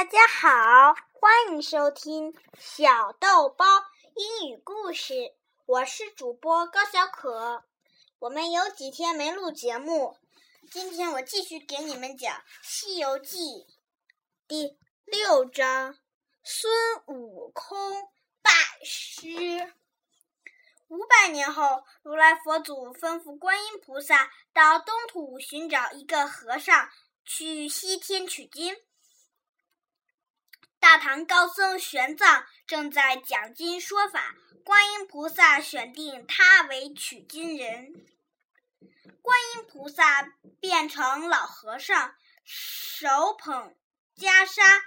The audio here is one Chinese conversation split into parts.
大家好，欢迎收听小豆包英语故事。我是主播高小可。我们有几天没录节目，今天我继续给你们讲《西游记》第六章：孙悟空拜师。五百年后，如来佛祖吩咐观音菩萨到东土寻找一个和尚，去西天取经。大唐高僧玄奘正在讲经说法，观音菩萨选定他为取经人。观音菩萨变成老和尚，手捧袈裟、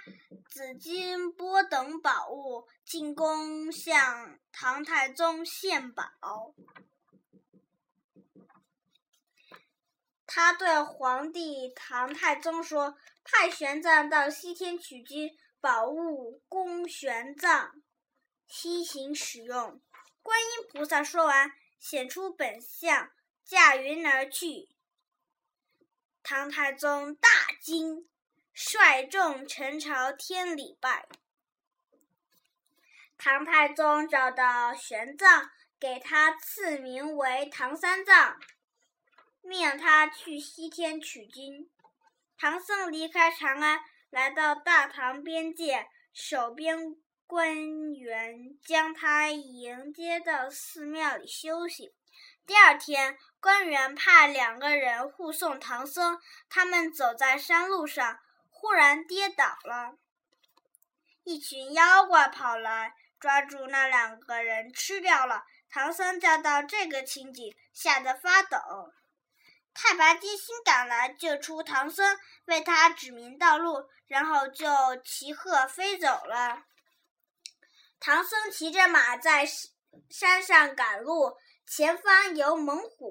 紫金钵等宝物，进宫向唐太宗献宝。他对皇帝唐太宗说：“派玄奘到西天取经。”宝物供玄奘西行使用。观音菩萨说完，显出本相，驾云而去。唐太宗大惊，率众陈朝天礼拜。唐太宗找到玄奘，给他赐名为唐三藏，命他去西天取经。唐僧离开长安。来到大唐边界，守边官员将他迎接到寺庙里休息。第二天，官员派两个人护送唐僧。他们走在山路上，忽然跌倒了。一群妖怪跑来，抓住那两个人吃掉了。唐僧见到这个情景，吓得发抖。太白金星赶来救出唐僧，为他指明道路，然后就骑鹤飞走了。唐僧骑着马在山上赶路，前方有猛虎，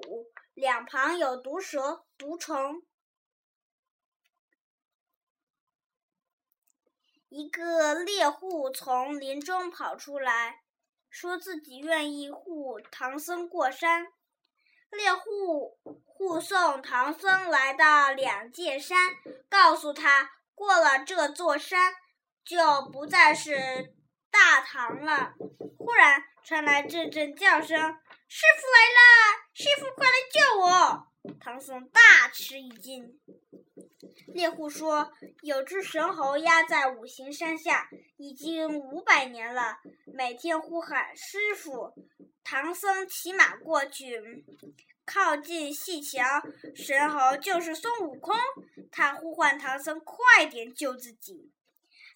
两旁有毒蛇、毒虫。一个猎户从林中跑出来，说自己愿意护唐僧过山。猎户护送唐僧来到两界山，告诉他过了这座山就不再是大唐了。忽然传来阵阵叫声：“师傅来了！师傅快来救我！”唐僧大吃一惊。猎户说：“有只神猴压在五行山下，已经五百年了，每天呼喊师傅。”唐僧骑马过去，靠近细瞧，神猴就是孙悟空。他呼唤唐僧快点救自己。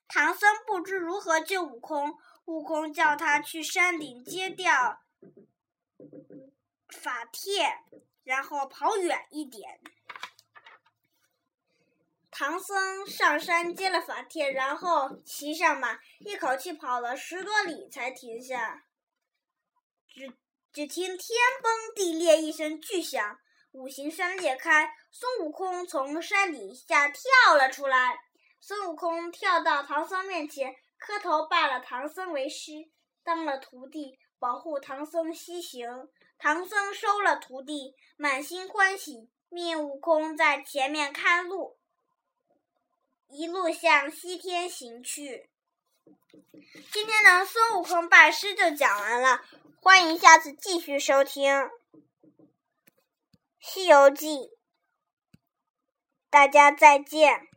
唐僧不知如何救悟空，悟空叫他去山顶接掉法帖，然后跑远一点。唐僧上山接了法帖，然后骑上马，一口气跑了十多里才停下。只只听天崩地裂一声巨响，五行山裂开，孙悟空从山底下跳了出来。孙悟空跳到唐僧面前，磕头拜了唐僧为师，当了徒弟，保护唐僧西行。唐僧收了徒弟，满心欢喜，命悟空在前面看路，一路向西天行去。今天呢孙悟空拜师就讲完了。欢迎下次继续收听《西游记》，大家再见。